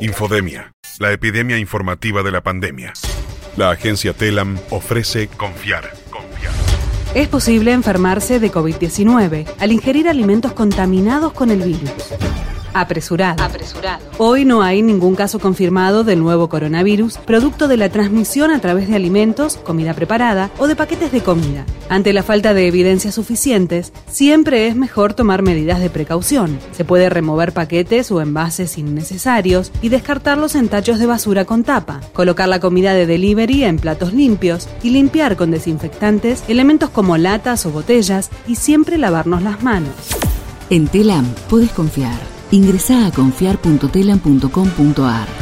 Infodemia, la epidemia informativa de la pandemia. La agencia Telam ofrece confiar. Confiar. Es posible enfermarse de COVID-19 al ingerir alimentos contaminados con el virus. Apresurado. Apresurado. Hoy no hay ningún caso confirmado del nuevo coronavirus, producto de la transmisión a través de alimentos, comida preparada o de paquetes de comida. Ante la falta de evidencias suficientes, siempre es mejor tomar medidas de precaución. Se puede remover paquetes o envases innecesarios y descartarlos en tachos de basura con tapa, colocar la comida de delivery en platos limpios y limpiar con desinfectantes elementos como latas o botellas y siempre lavarnos las manos. En Telam puedes confiar. Ingresa a confiar.telam.com.ar.